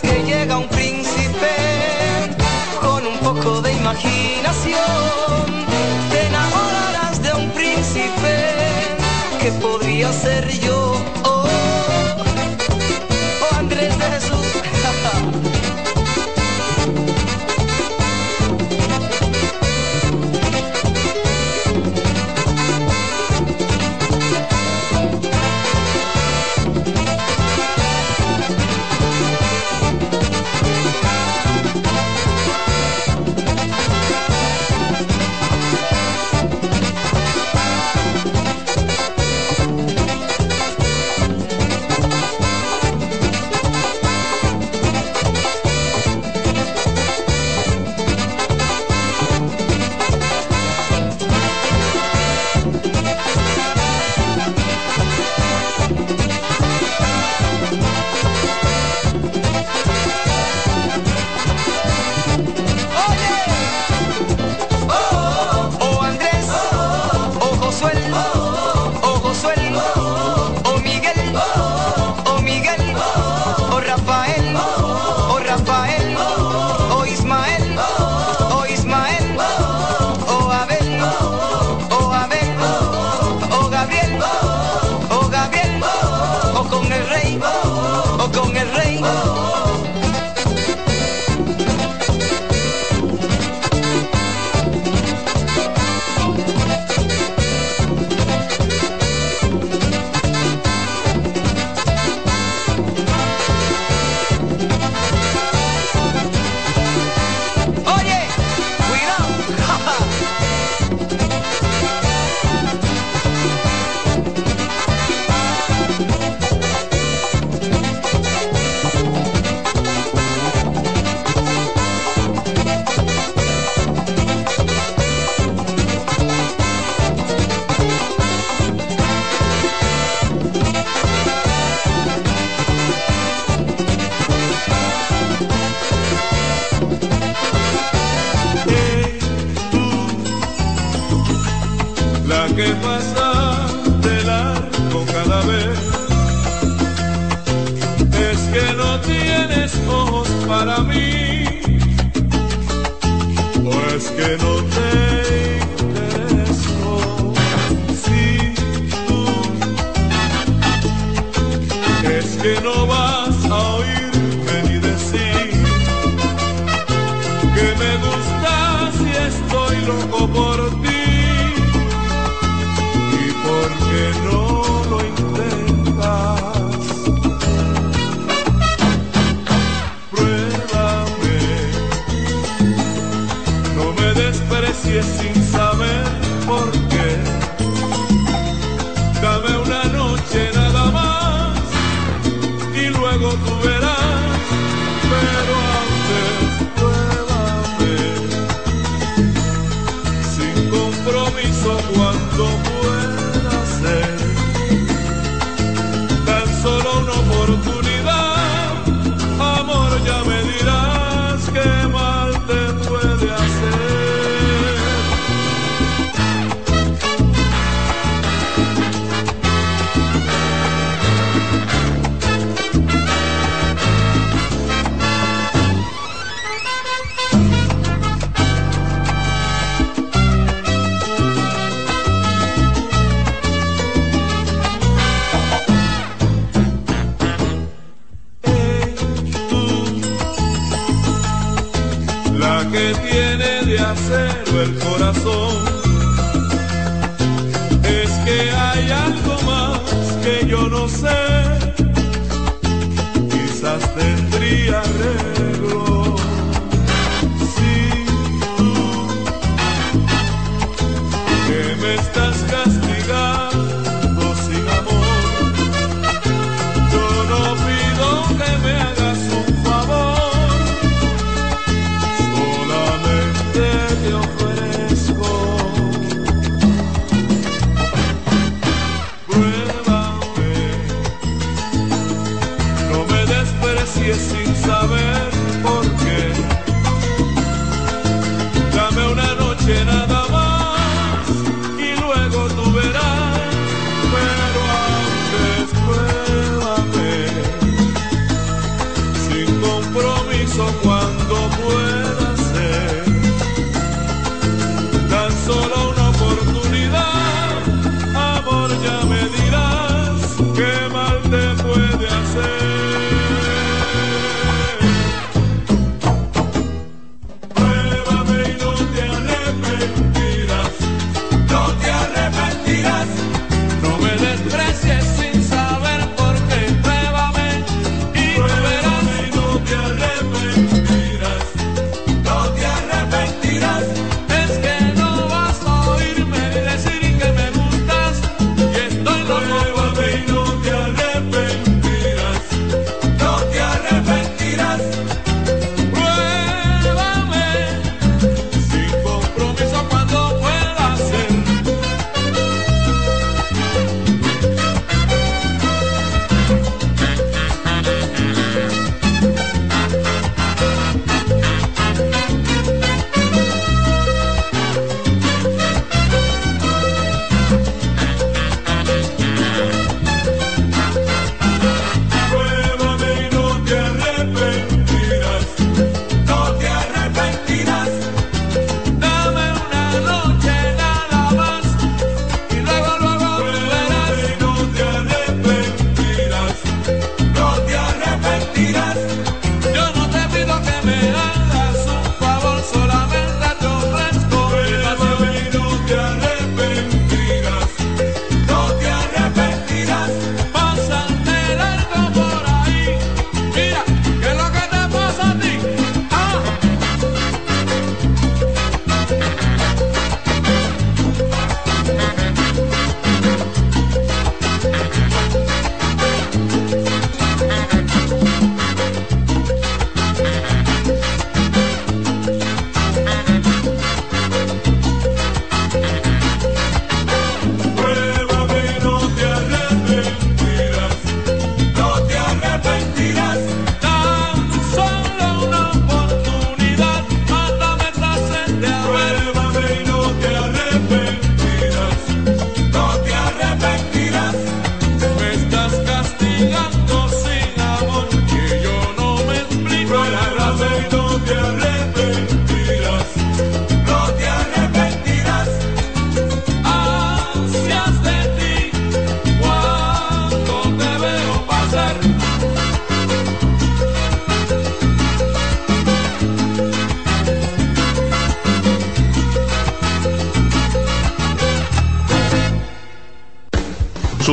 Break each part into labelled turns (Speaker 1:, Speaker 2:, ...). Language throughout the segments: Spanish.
Speaker 1: que llega un príncipe con un poco de imaginación. Te enamorarás de un príncipe que podría ser yo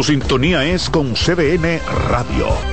Speaker 2: Sintonía es con CBN Radio.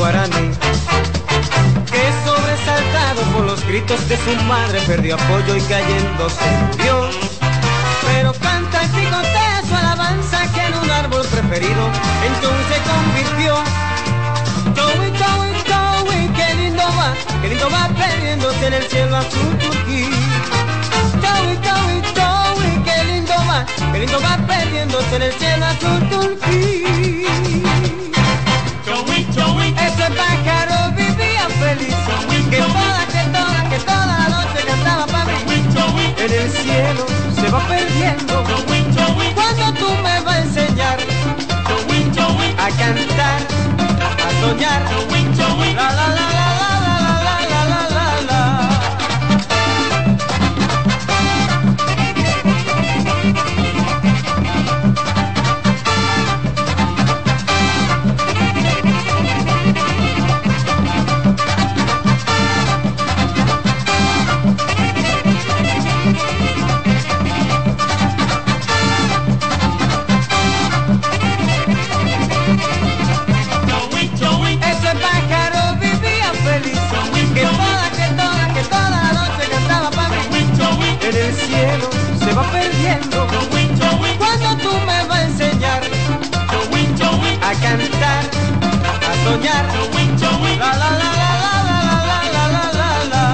Speaker 3: Guaraní que sobresaltado por los gritos de su madre perdió apoyo y cayendo se murió. Pero canta el picotea su alabanza que en un árbol preferido entonces convirtió. Towi, towi, towi, qué lindo va, qué lindo va perdiéndose en el cielo azul turquí. Towi, towi, towi, qué lindo va, qué lindo va perdiéndose en el cielo azul turquí. Ese pájaro vivía feliz, que toda, que toda, que toda la noche cantaba para mí. En el cielo se va perdiendo, cuando tú me vas a enseñar a cantar, a soñar. Soñar. La la la la la la la la la la.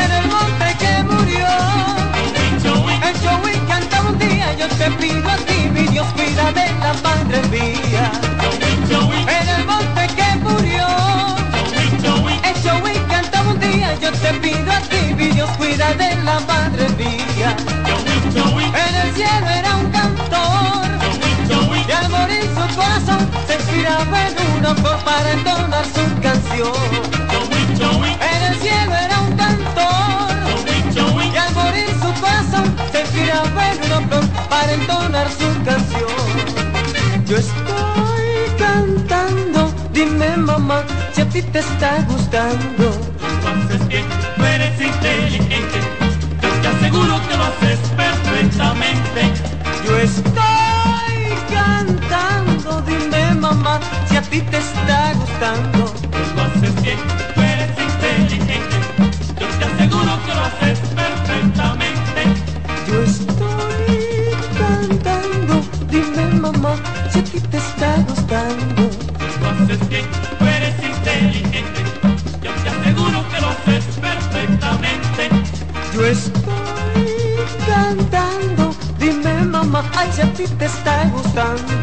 Speaker 3: En el monte que murió, el Joey cantaba un día, yo te pido a ti, mi Dios, cuida de la madre mía. Inspiraba en una flor para entonar su canción. En el cielo era un cantor, y al morir su corazón se inspiraba en una flor para entonar su canción. Yo estoy cantando, dime mamá si a ti te está gustando.
Speaker 4: haces bien, eres inteligente. Te aseguro que lo haces perfectamente.
Speaker 3: Yo estoy ti te está gustando.
Speaker 4: Lo haces bien, tú eres inteligente. Yo te aseguro que lo haces perfectamente.
Speaker 3: Yo estoy cantando, dime mamá si a ti te está gustando.
Speaker 4: Lo haces bien, tú eres inteligente. Yo te aseguro que lo haces perfectamente.
Speaker 3: Yo estoy cantando, dime mamá, ay si a ti te está gustando.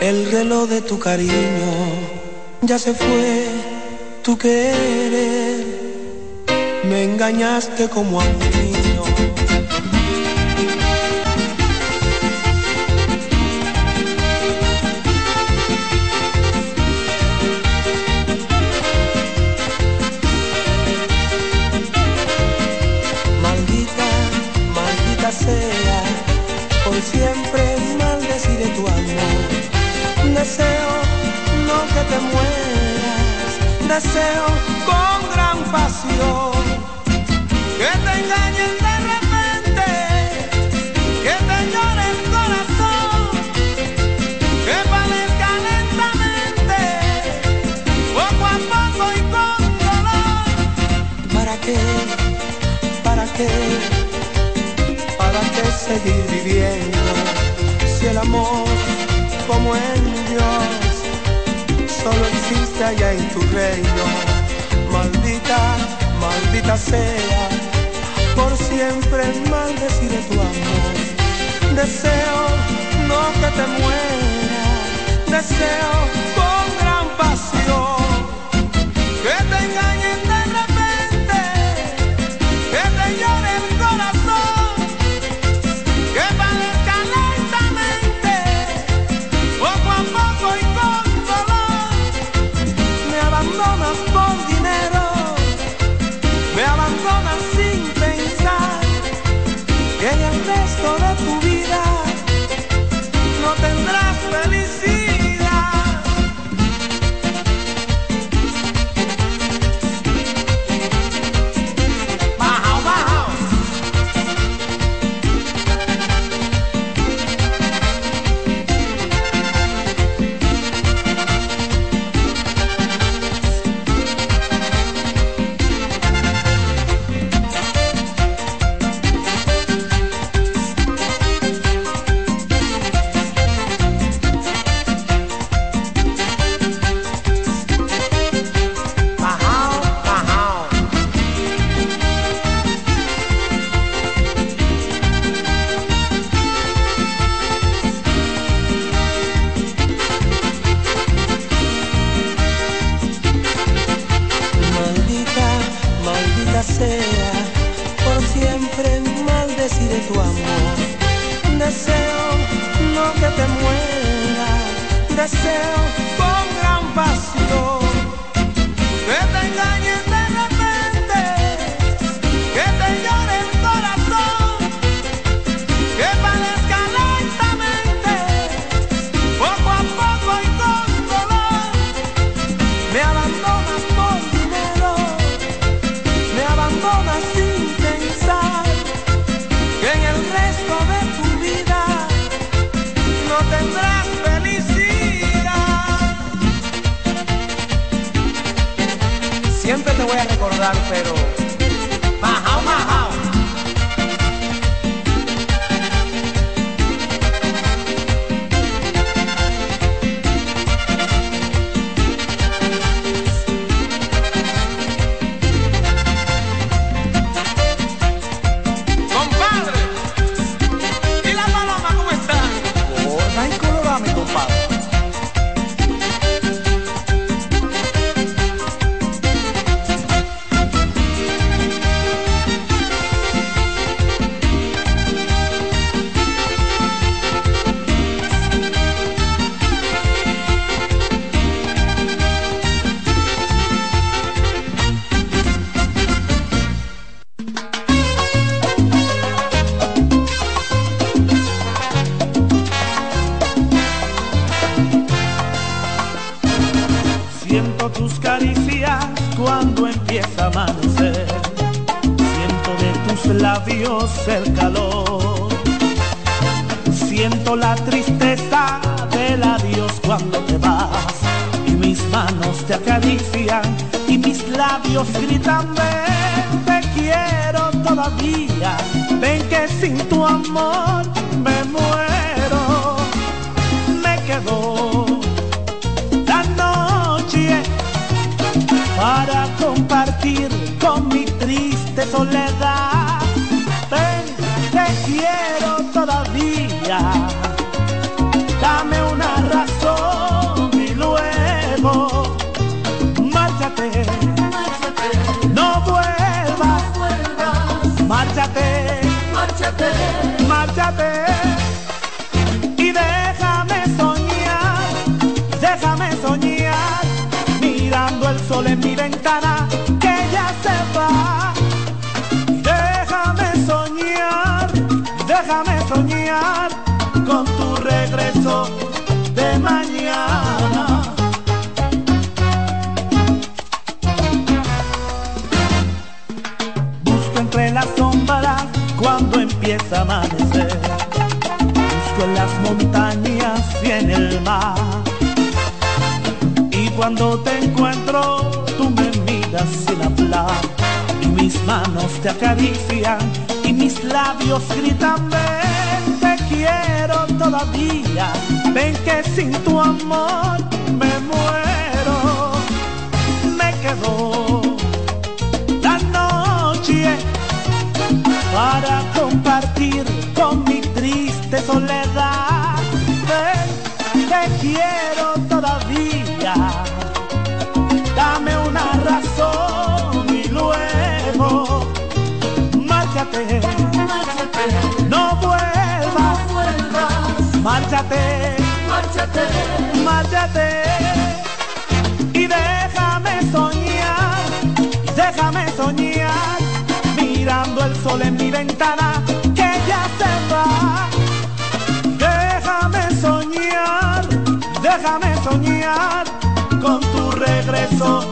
Speaker 5: El reloj de tu cariño. Ya se fue tu querer. Me engañaste como a un mueras, deseo con gran pasión que te engañen de repente, que te llore el corazón, que padezca lentamente, poco a poco y con dolor. ¿Para qué? ¿Para qué? ¿Para qué seguir viviendo si el amor como él gloria allá en tu reino. Maldita, maldita sea, por siempre maldeciré tu amor. Deseo no que te muera, deseo con gran pasión. sin hablar y
Speaker 6: mis manos te acarician y mis labios gritan ven te quiero todavía ven que sin tu amor me muero me quedo la noche para compartir con mi triste soledad. Ven te no vuelvas, vuelvas. Márchate,
Speaker 7: márchate, márchate. Y déjame soñar, déjame soñar, mirando el sol en mi ventana que ya se va. Déjame soñar, déjame soñar con tu regreso.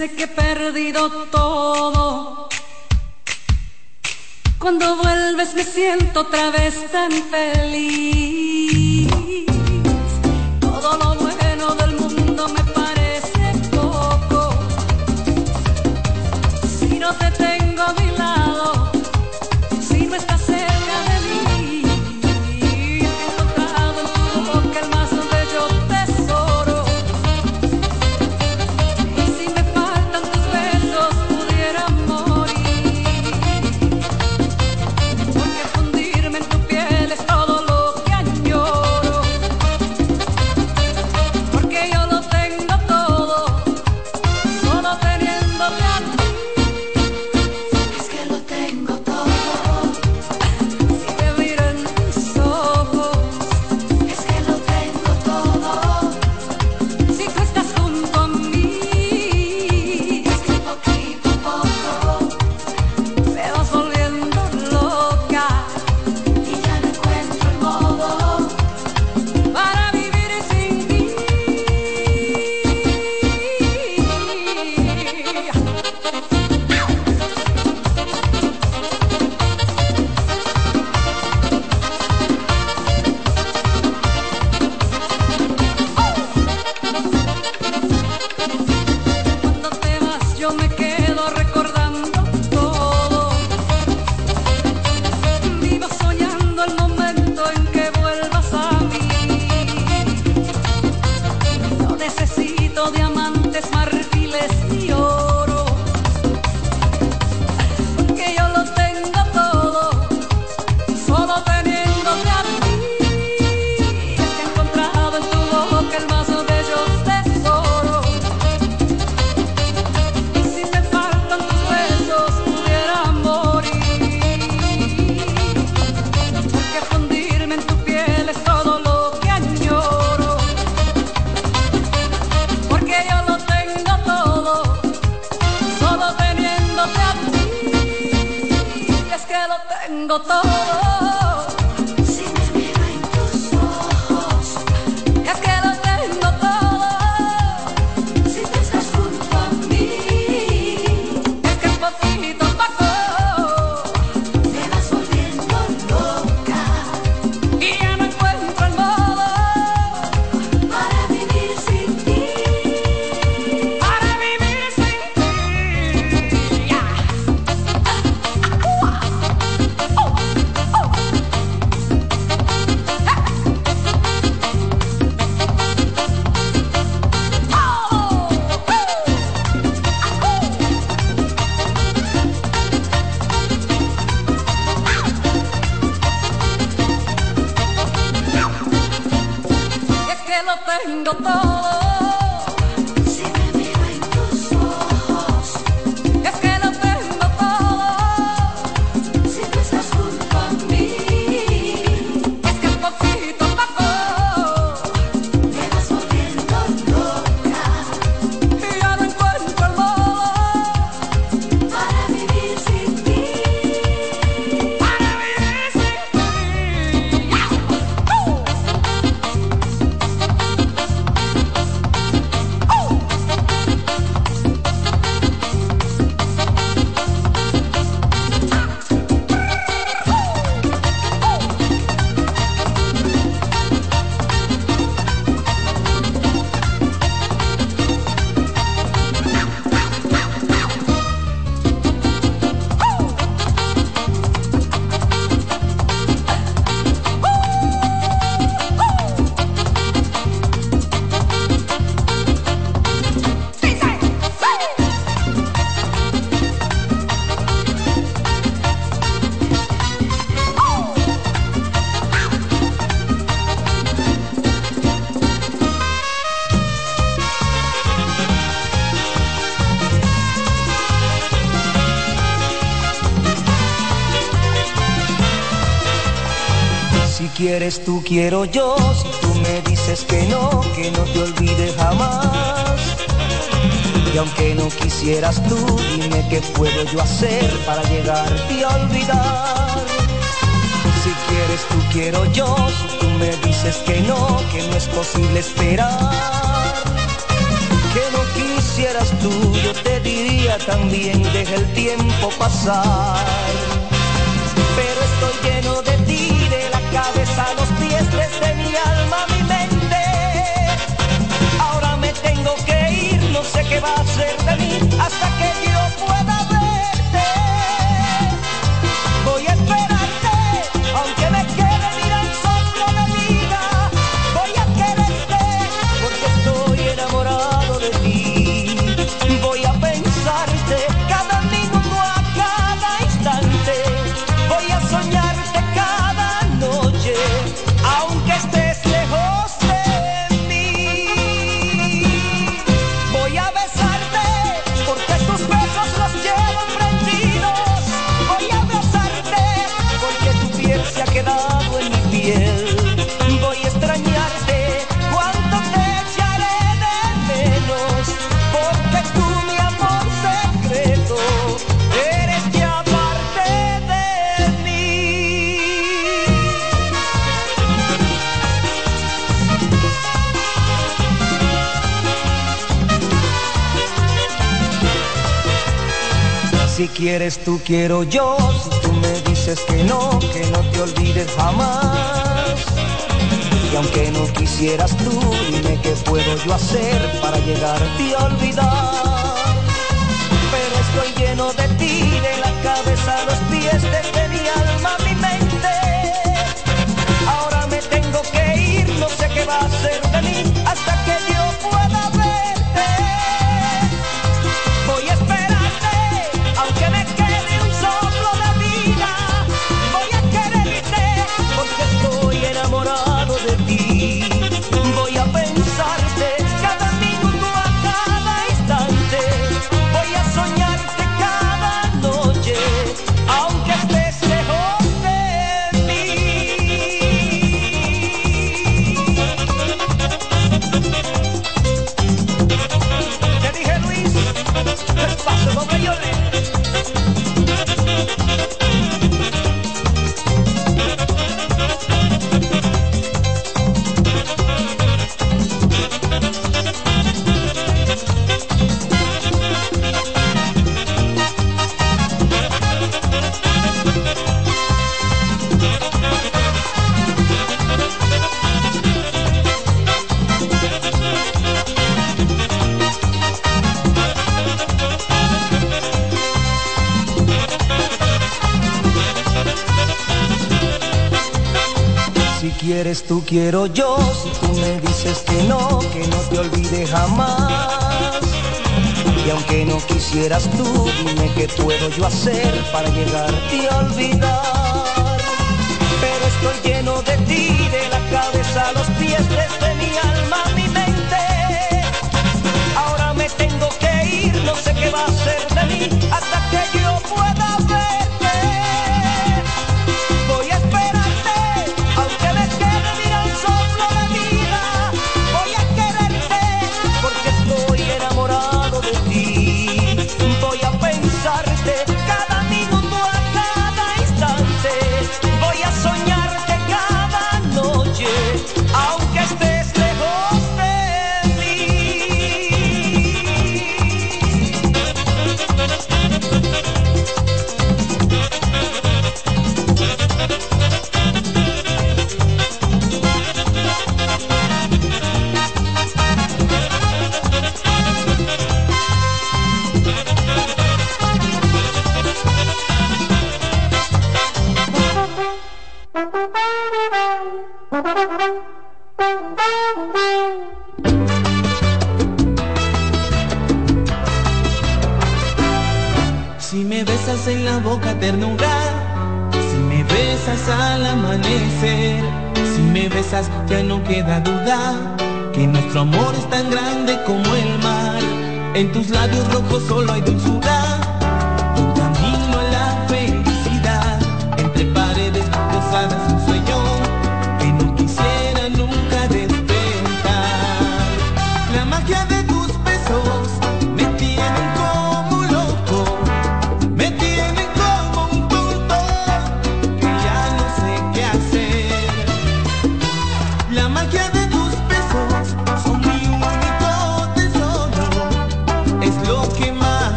Speaker 8: parece que he perdido todo. Cuando vuelves me siento otra vez tan feliz. Tú
Speaker 9: quiero yo, si tú me dices que no, que no te olvide jamás. Y aunque no quisieras tú, dime qué puedo yo hacer para llegarte a olvidar. Si quieres tú quiero yo, si tú me dices que no, que no es posible esperar. Que no quisieras tú, yo te diría también, deja el tiempo pasar. Va a ser de mí hasta que yo pueda quieres tú quiero yo, si tú me dices que no, que no te olvides jamás. Y aunque no quisieras tú, dime qué puedo yo hacer para llegarte a olvidar. Pero estoy lleno de quieres tú quiero yo, si tú me dices que no, que no te olvide jamás. Y aunque no quisieras tú, dime qué puedo yo hacer para llegarte a olvidar. Pero estoy lleno de ti, de la cabeza los pies, desde mi alma mi mente. Ahora me tengo que ir, no sé qué va a ser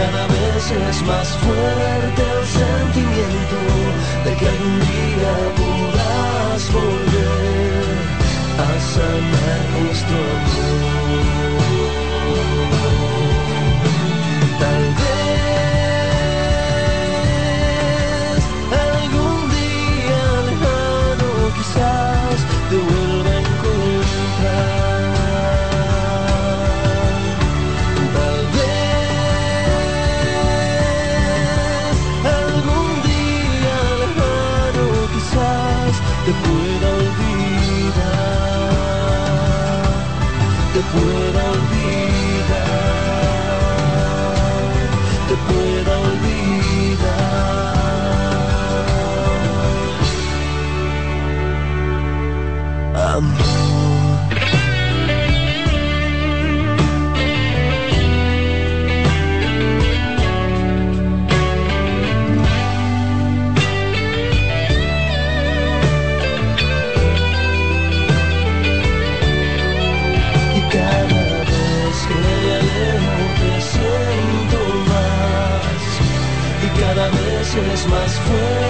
Speaker 10: Cada vez es más fuerte el sentimiento de que algún día podrás volver a sanar nuestro amor. Cada vez es más fuerte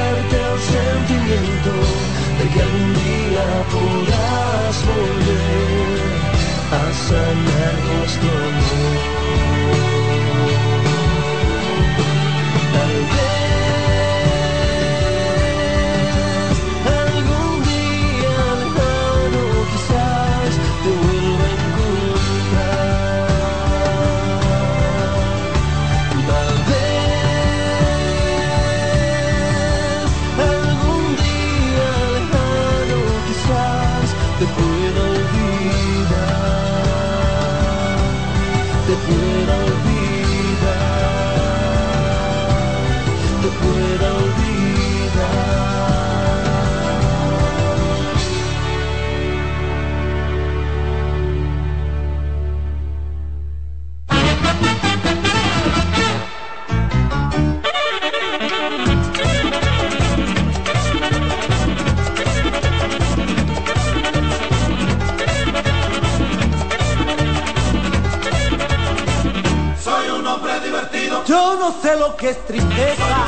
Speaker 5: no sé lo que es tristeza,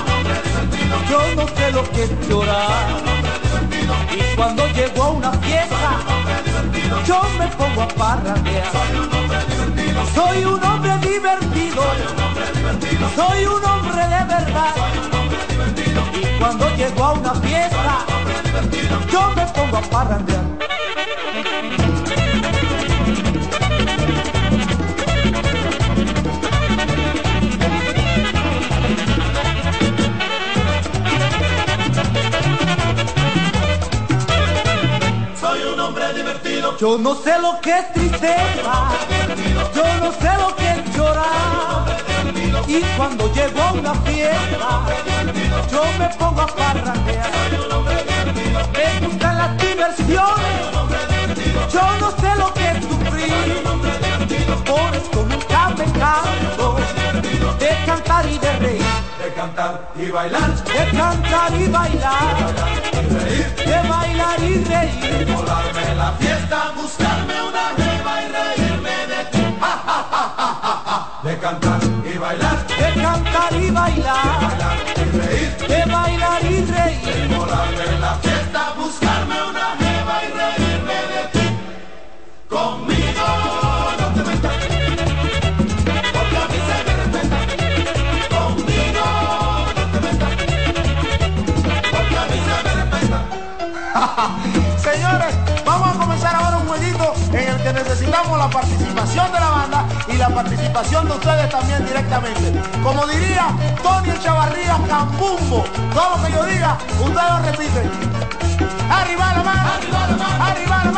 Speaker 5: yo no sé lo que es llorar. Y cuando llego a una fiesta, yo me pongo a parrandear. Soy un hombre divertido, soy un hombre de verdad. Y cuando llego a una fiesta, yo me pongo a parrandear. Yo no sé lo que es tristeza, yo no sé lo que es llorar. Y cuando llego a una fiesta, yo me pongo a parrandear. Me gustan cantar y
Speaker 11: bailar,
Speaker 5: De cantar y bailar, de bailar y reír.
Speaker 11: volarme la fiesta, buscarme una jeva y reírme de ti. Ja, ja, ja. De cantar y bailar,
Speaker 5: De cantar y bailar,
Speaker 11: bailar y reír.
Speaker 5: de bailar y reír.
Speaker 11: Volarme la fiesta,
Speaker 7: la participación de ustedes también directamente. Como diría Tony Chavarría Campumbo, todo lo que yo diga, ustedes lo repiten. Arriba la mano, arriba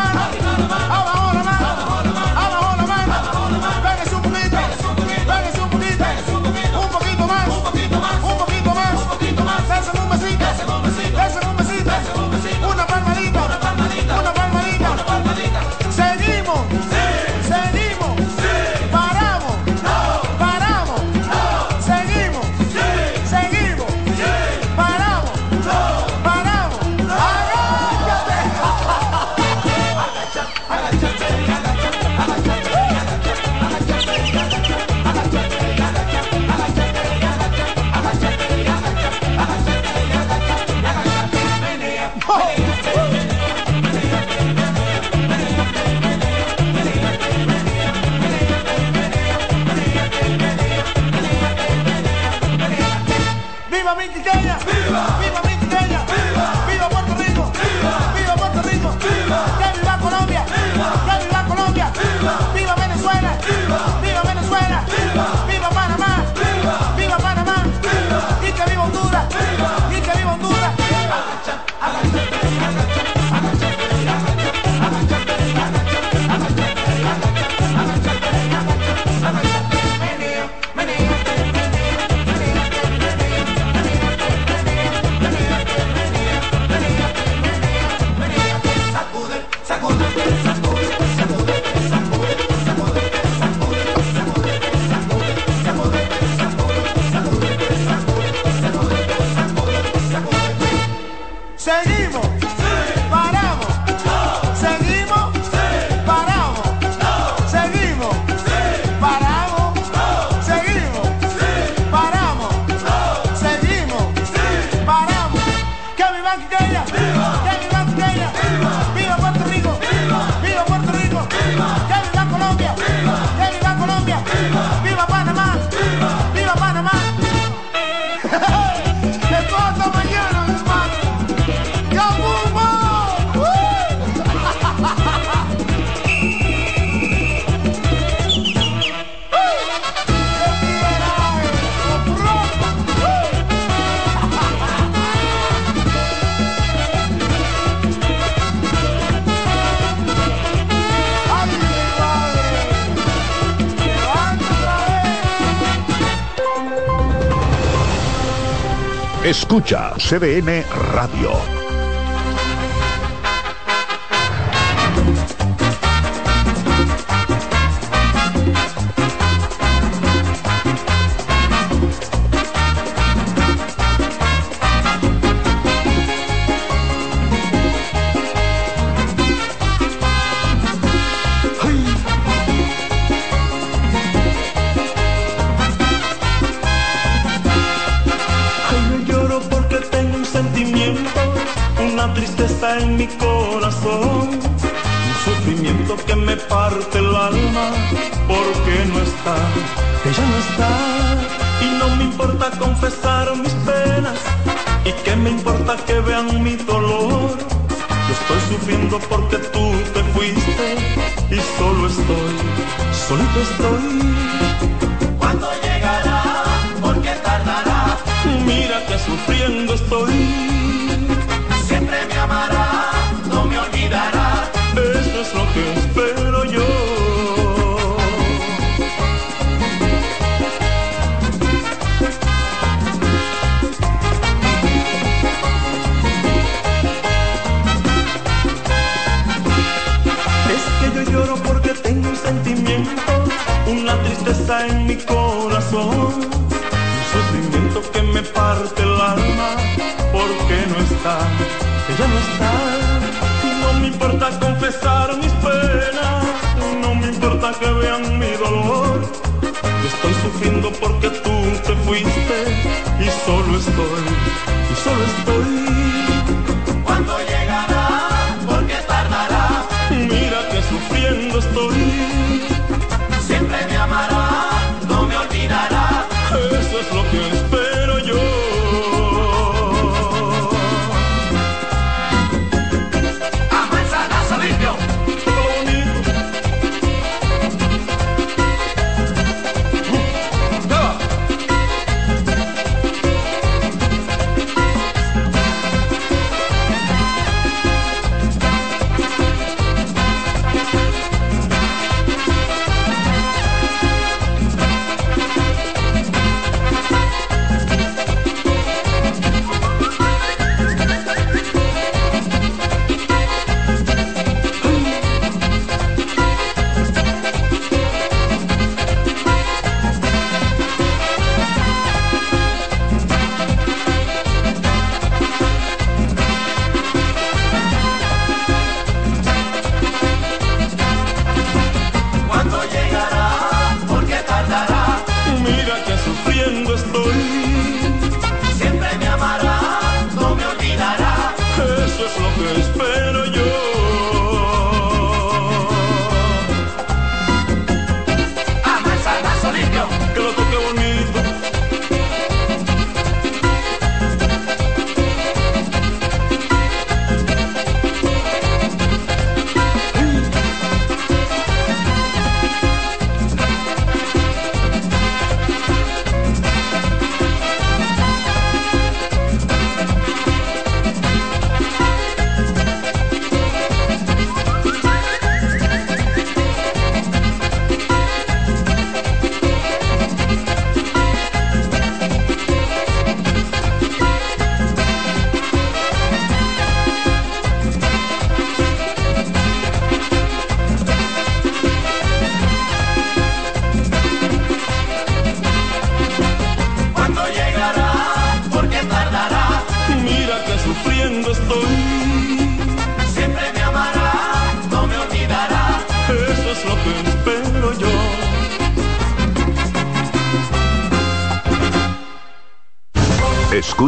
Speaker 12: Escucha CDN Radio.
Speaker 13: Me importa confesar mis penas, y que me importa que vean mi dolor. Yo estoy sufriendo porque tú te fuiste, y solo estoy, solito estoy.
Speaker 11: ¿Cuándo llegará? ¿Por qué tardará?
Speaker 13: Mira que sufriendo estoy.
Speaker 1: está en mi corazón. Un sentimiento que me parte el alma porque no está, ella no está. No me importa confesar mis penas, no me importa que vean mi dolor. Estoy sufriendo porque tú te fuiste y solo estoy, y solo estoy.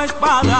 Speaker 14: espada.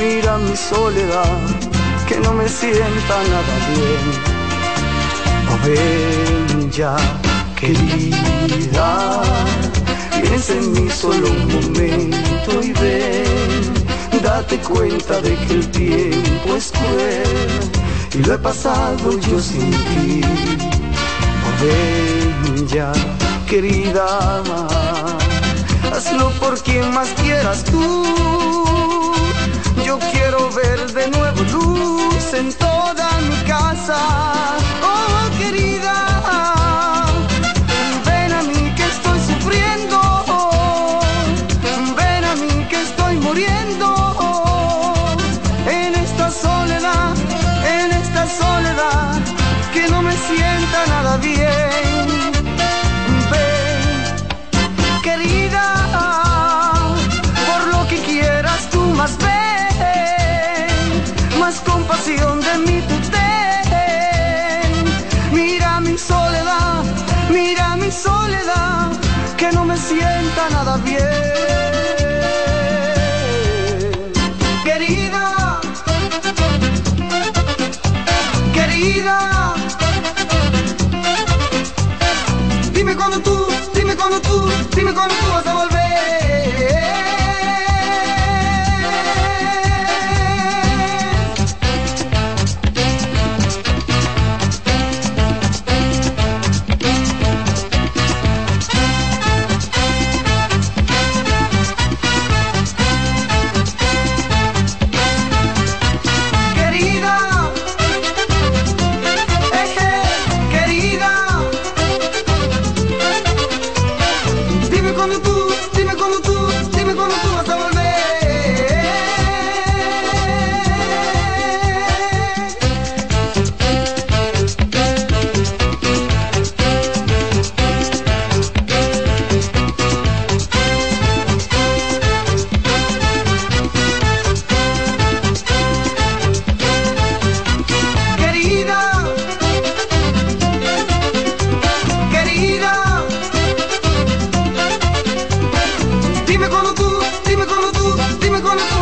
Speaker 15: Mira mi soledad, que no me sienta nada bien. Oh ya, querida, piensa en mí solo un momento y ven, date cuenta de que el tiempo es cruel y lo he pasado yo sin ti. Oh ven ya, querida, hazlo por quien más quieras tú. Yo quiero ver de nuevo luz en toda mi casa. Oh, querida, ven a mí que estoy sufriendo. Ven a mí que estoy muriendo. En esta soledad, en esta soledad, que no me sienta nada bien. De mí tú. Mira mi soledad, mira mi soledad, que no me sienta nada bien. Tú,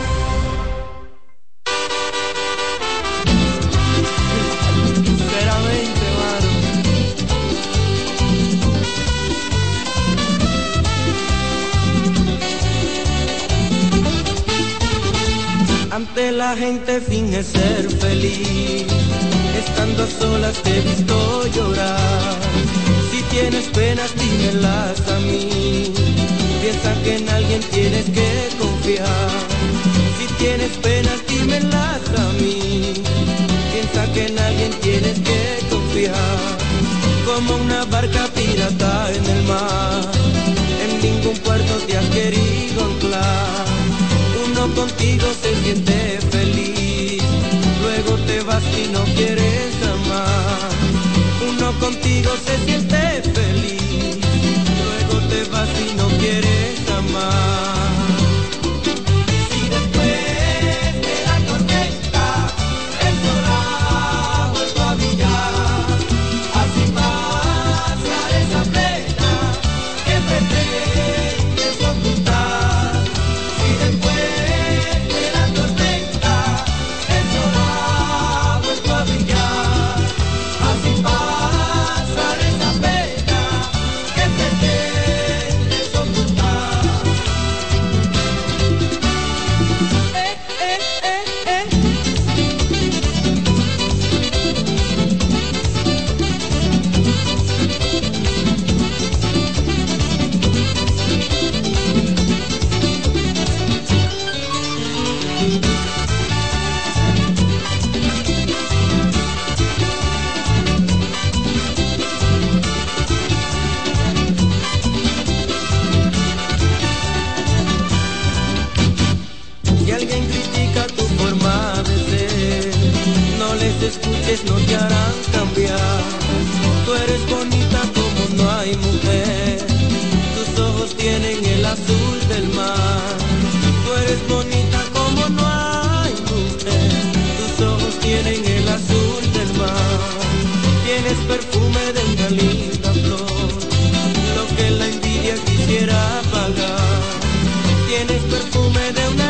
Speaker 16: Este te finge ser feliz. Estando a solas te he visto llorar. Si tienes penas, dímelas a mí. Piensa que en alguien tienes que confiar. Si tienes penas, dímelas a mí. Piensa que en alguien tienes que confiar. Como una barca pirata en el mar. En ningún puerto te has querido anclar. Uno contigo se siente feliz te vas y no quieres amar. Uno contigo se siente de una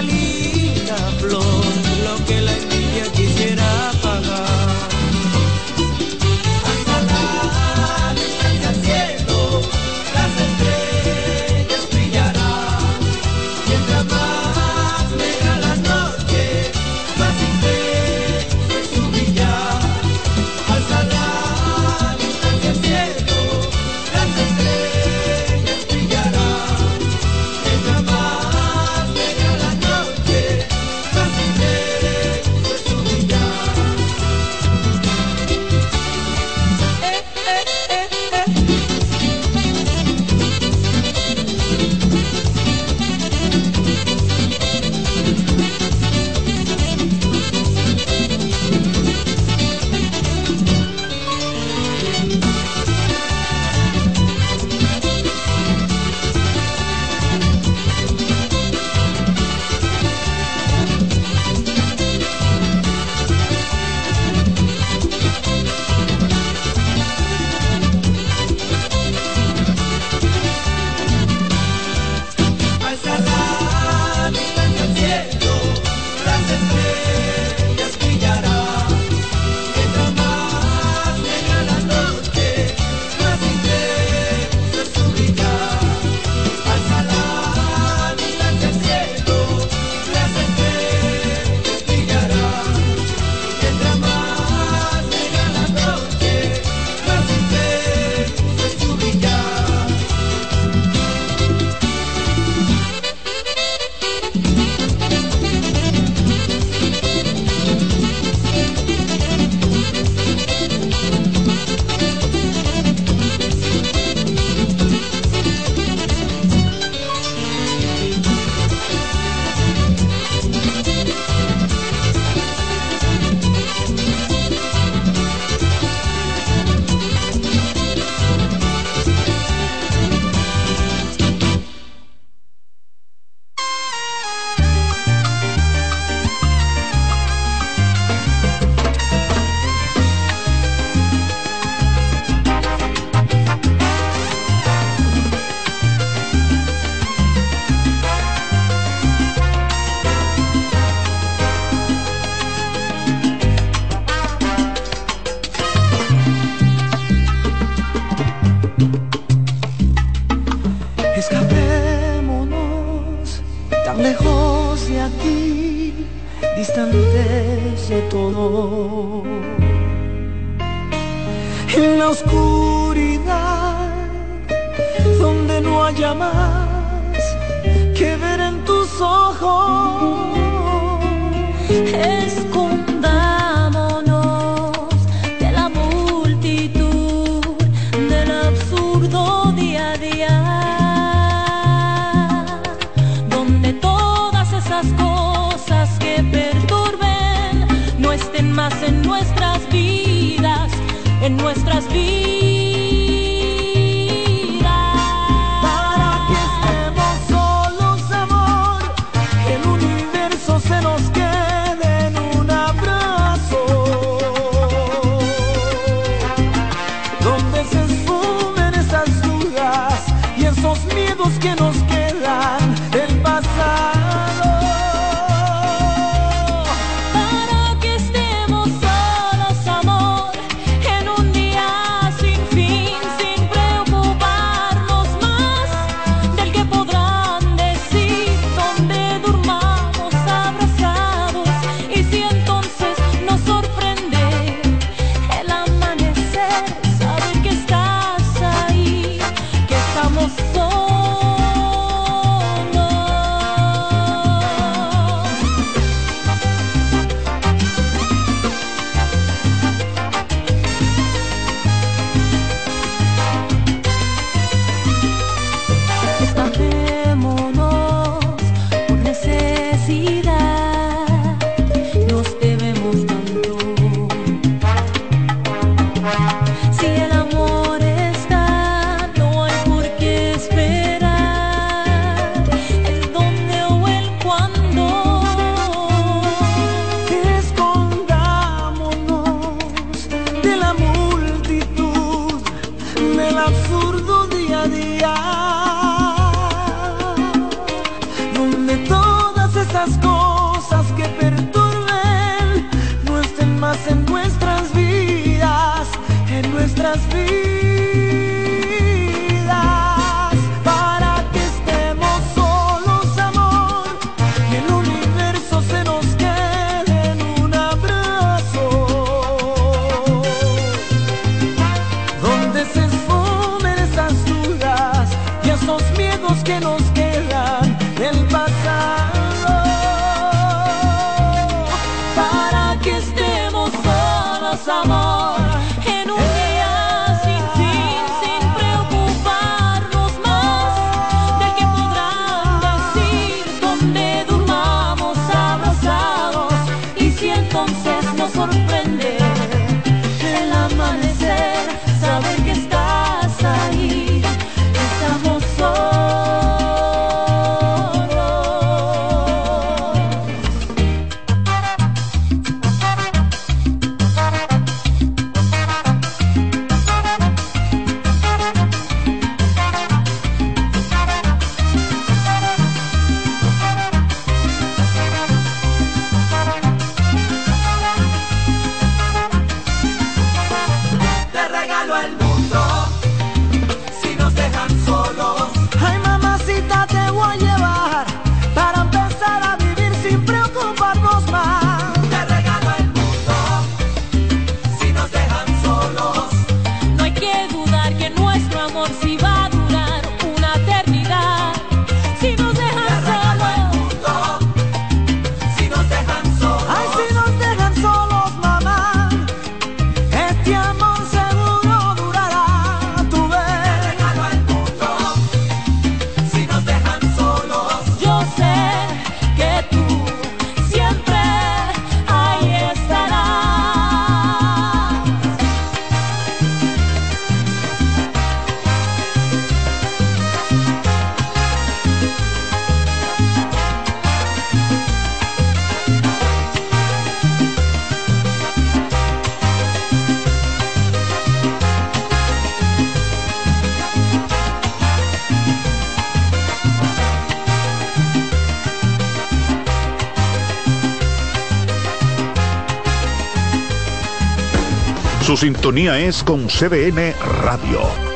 Speaker 12: sintonía es con CBN Radio.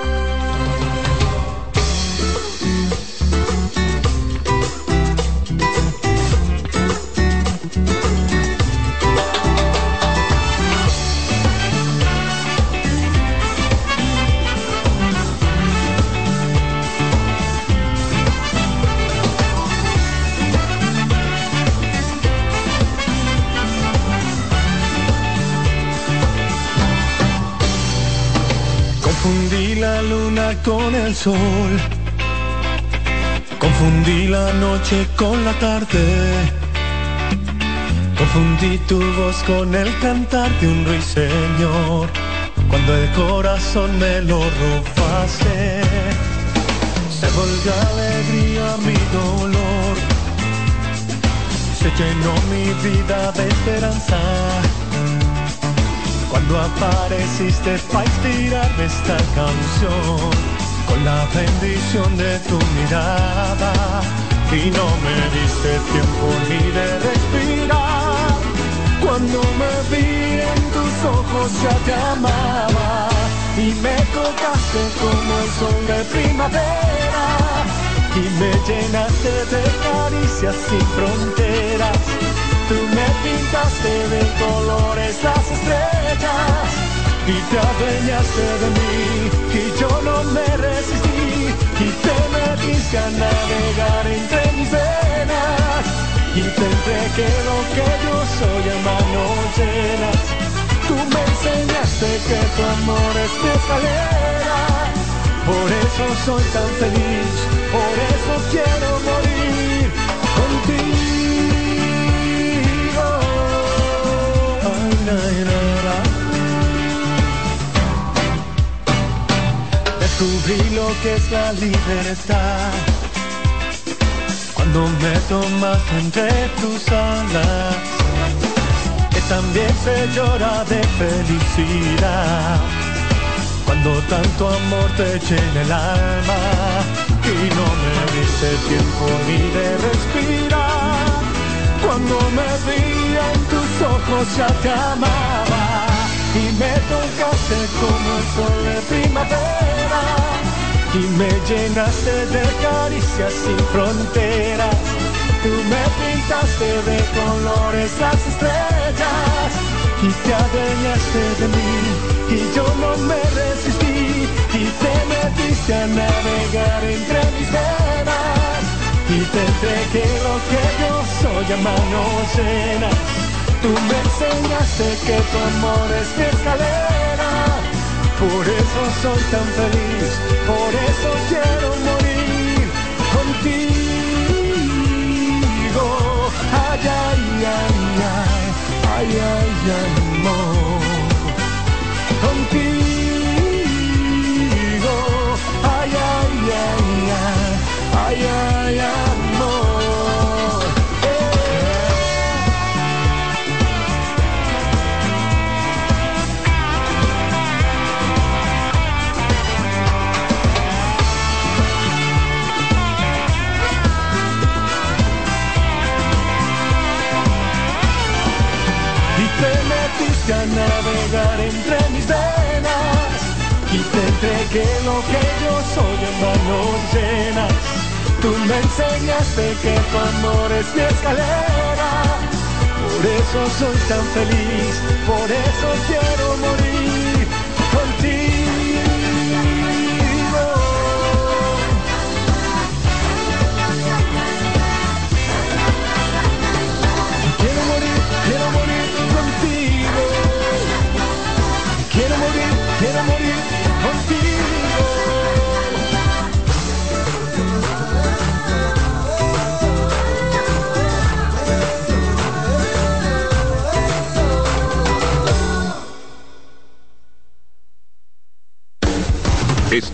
Speaker 13: Con el sol. Confundí la noche con la tarde. Confundí tu voz con el cantar de un ruiseñor. cuando el corazón me lo robaste. Se volvió alegría mi dolor, se llenó mi vida de esperanza. Cuando apareciste para inspirarme esta canción, con la bendición de tu mirada, y no me diste tiempo ni de respirar. Cuando me vi en tus ojos ya te amaba y me tocaste como el sol de primavera y me llenaste de caricias sin fronteras. Tú me pintaste de colores las estrellas y te adueñaste de mí y yo no me resistí y te metiste a navegar entre mis venas y te entregué lo que yo soy a manos llenas. Tú me enseñaste que tu amor es mi escalera. Por eso soy tan feliz, por eso quiero morir contigo. Descubrí lo que es la libertad cuando me tomas entre tus alas, que también se llora de felicidad. Cuando tanto amor te llena el alma y no me diste tiempo ni de respirar. Cuando me vi en tus ojos ya te amaba y me tocaste como el sol de primavera y me llenaste de caricias sin fronteras. Tú me pintaste de colores las estrellas y te adueñaste de mí y yo no me resistí y te metiste a navegar entre mis venas y te entregué lo que yo soy a manos llenas. Tú me enseñaste que tu amor es mi escalera por eso soy tan feliz, por eso quiero morir contigo. Ay, ay, ay, ay, ay, ay, ay, amor. Contigo. Ay, ay, ay, ay, ay, ay, amor. Metiste a navegar entre mis venas y te entregué lo que yo soy en manos llenas. Tú me enseñaste que tu amor es mi escalera, por eso soy tan feliz, por eso quiero morir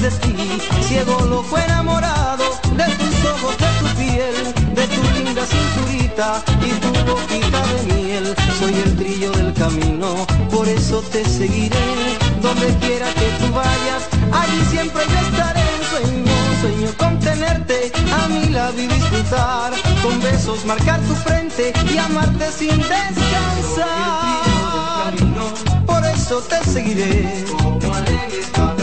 Speaker 9: de ti, ciego loco enamorado de tus ojos, de tu piel, de tu linda cinturita y tu boquita de miel. Soy el brillo del camino, por eso te seguiré, donde quiera que tú vayas, allí siempre yo estaré. Sueño,
Speaker 16: sueño con tenerte a mi lado y disfrutar, con besos marcar tu frente y amarte sin descansar. Por eso te seguiré. Como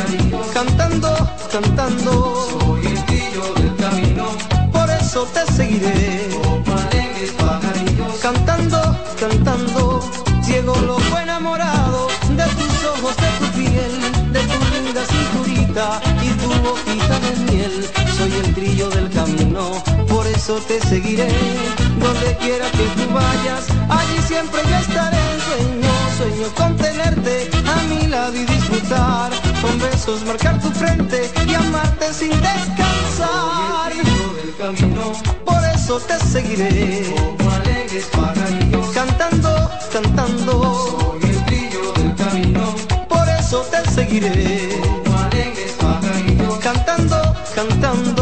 Speaker 16: cantando, cantando. Soy el pillo del camino, por eso te seguiré. Como alegres pajarillos, cantando, cantando. Ciego loco enamorado de tus ojos, de tu piel, de tu linda cinturita y tu boquita de miel. Soy el trillo del camino, por eso te seguiré. Donde quiera que tú vayas, allí siempre yo estaré. Sueño, sueño con tenerte a mi lado y disfrutar con besos marcar tu frente y amarte sin descansar. Del camino, por eso te seguiré. Cantando, cantando. Soy el brillo del camino. Por eso te seguiré. Cantando, cantando.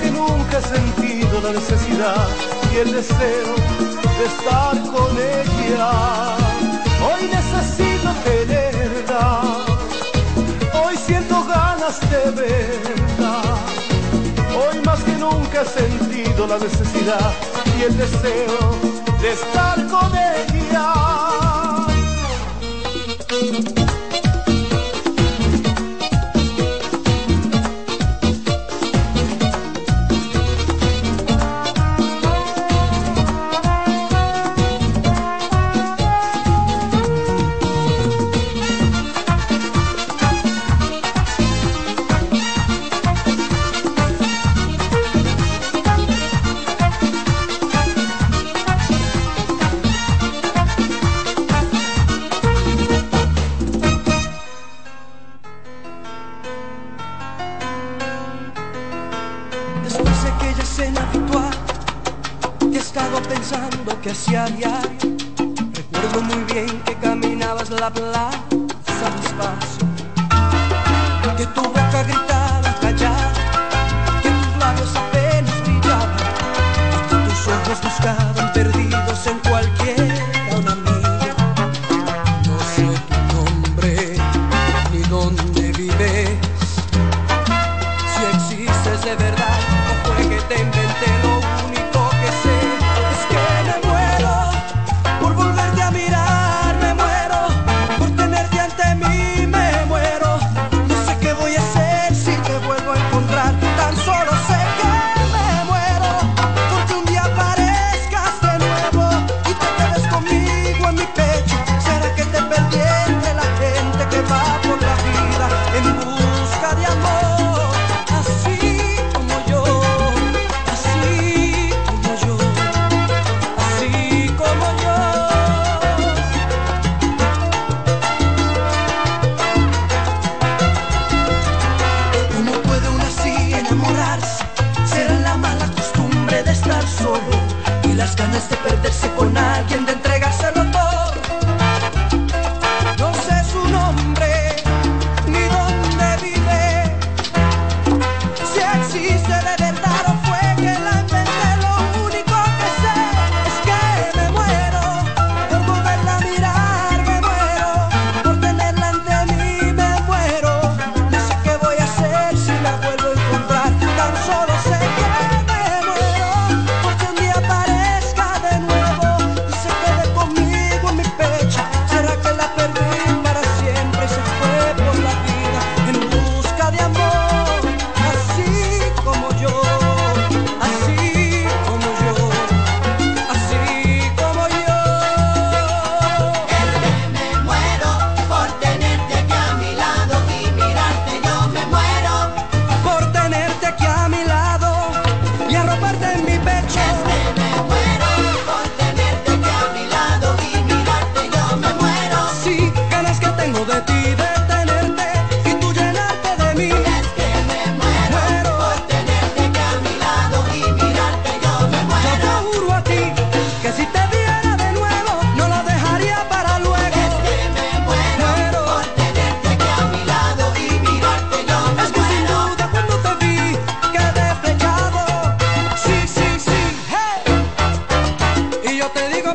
Speaker 17: que nunca he sentido la necesidad y el deseo de estar con ella. Hoy necesito tenerla, hoy siento ganas de verla. Hoy más que nunca he sentido la necesidad y el deseo de estar con ella.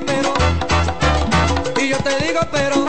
Speaker 18: pero, y yo te digo pero.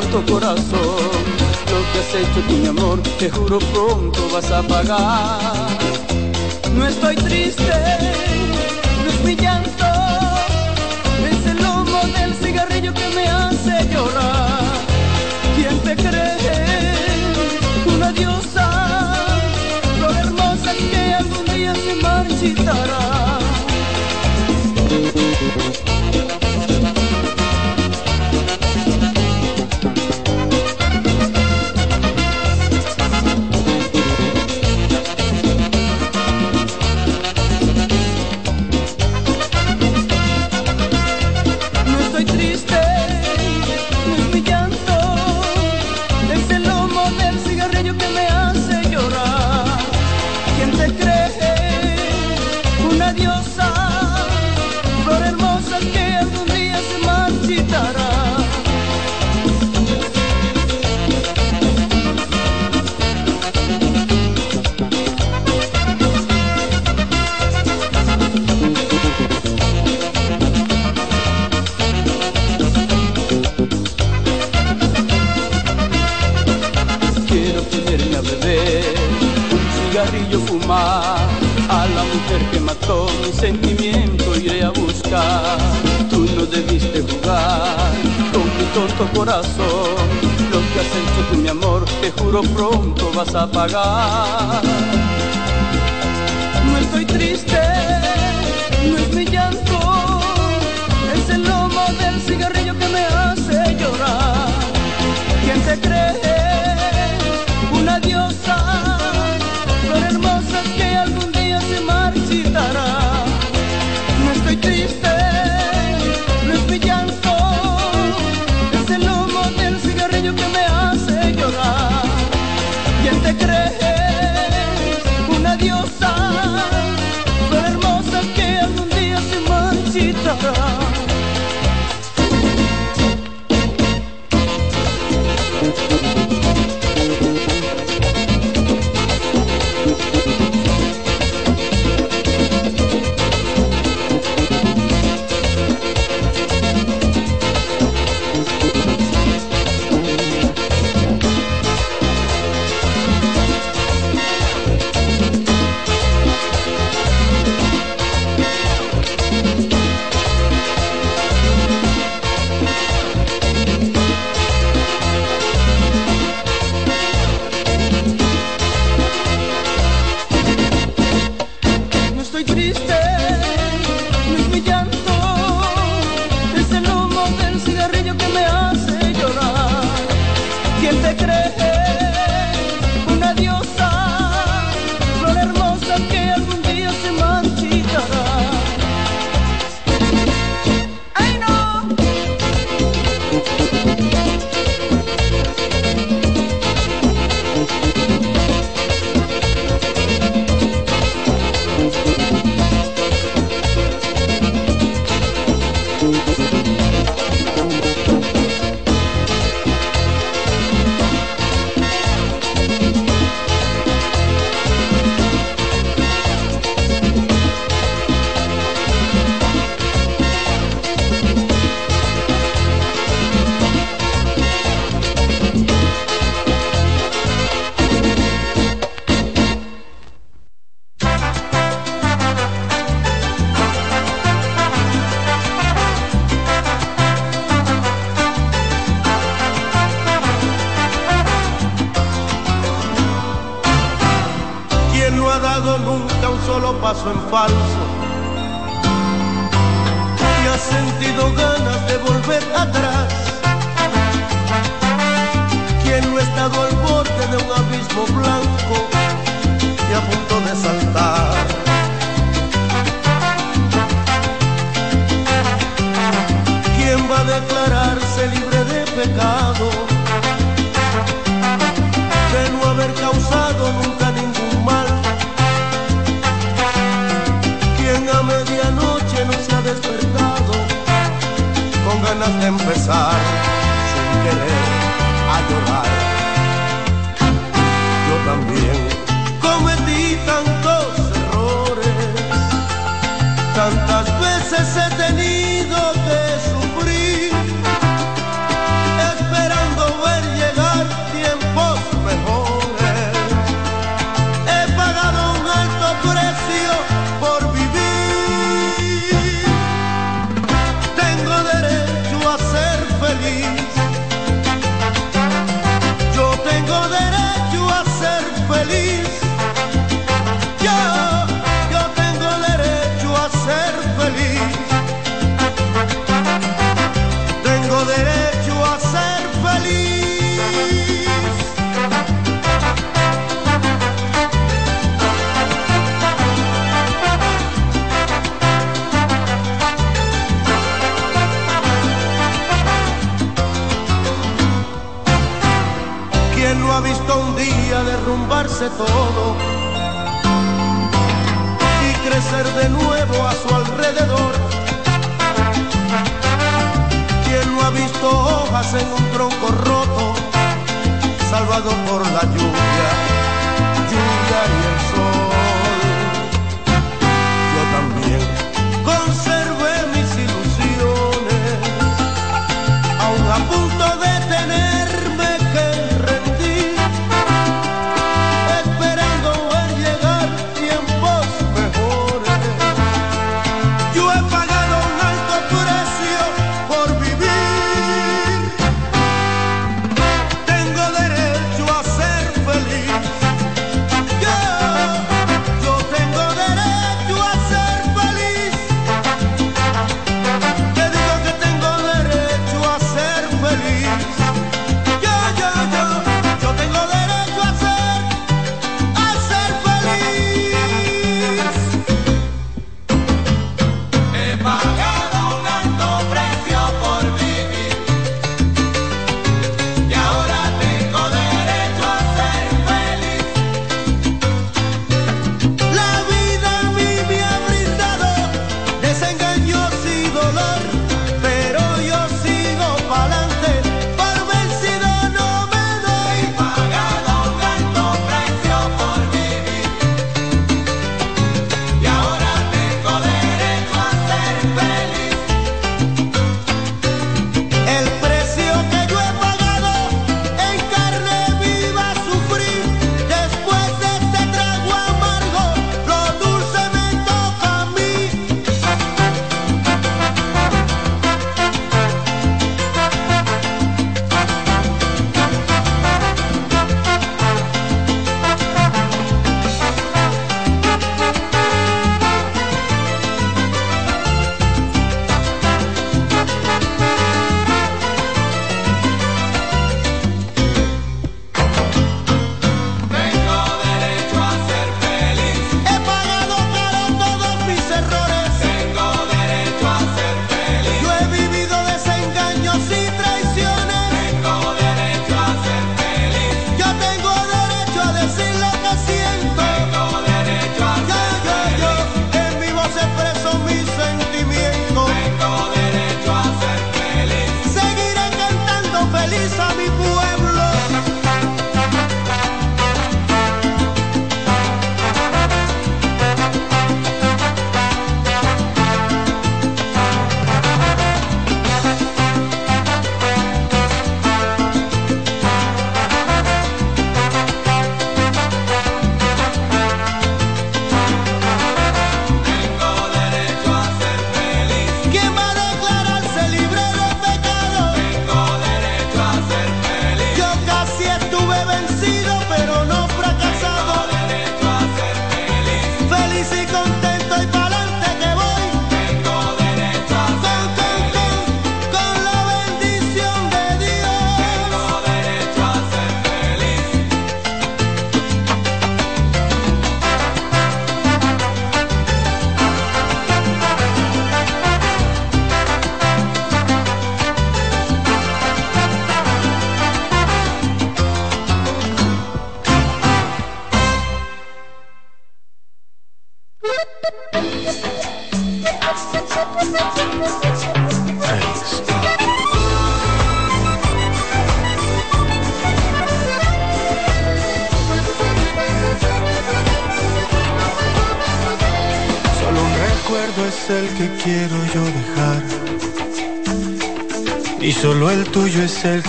Speaker 18: tonto corazón. Lo que has hecho mi amor, te juro pronto vas a pagar. No estoy triste, no es mi llanto, es el humo del cigarrillo que me hace llorar. ¿Quién te cree? Una diosa, flor hermosa que algún día se marchitará. Lo que has hecho tú, mi amor, te juro pronto vas a pagar. No estoy triste, no es mi llanto, es el lomo del cigarrillo que me hace llorar. ¿Quién te cree?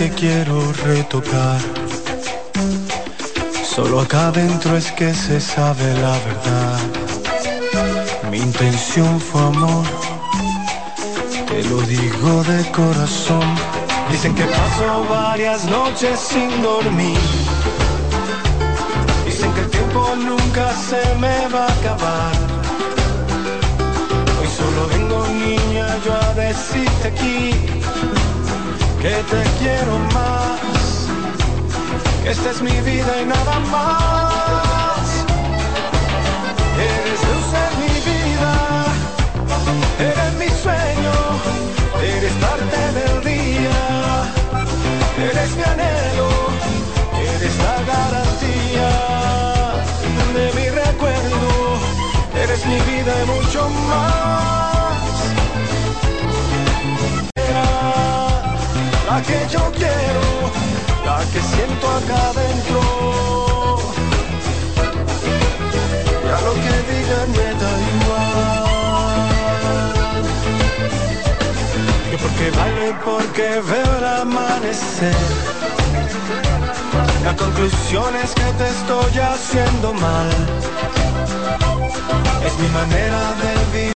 Speaker 18: que
Speaker 13: quiero retocar. Solo acá adentro es que se sabe la verdad. Mi intención fue amor, te lo digo de corazón. Dicen que paso varias noches sin dormir. Dicen que el tiempo nunca se me va a acabar. Hoy solo vengo niña yo a decirte aquí que te quiero más. que Esta es mi vida y nada más. Eres luz en mi vida, eres mi sueño, eres parte del día, eres mi anhelo, eres la garantía de mi recuerdo, eres mi vida y mucho más. La que yo quiero, la que siento acá adentro. Ya lo que digan me da igual. Que porque bailo y porque veo el amanecer. La conclusión es que te estoy haciendo mal. Es mi manera de vivir.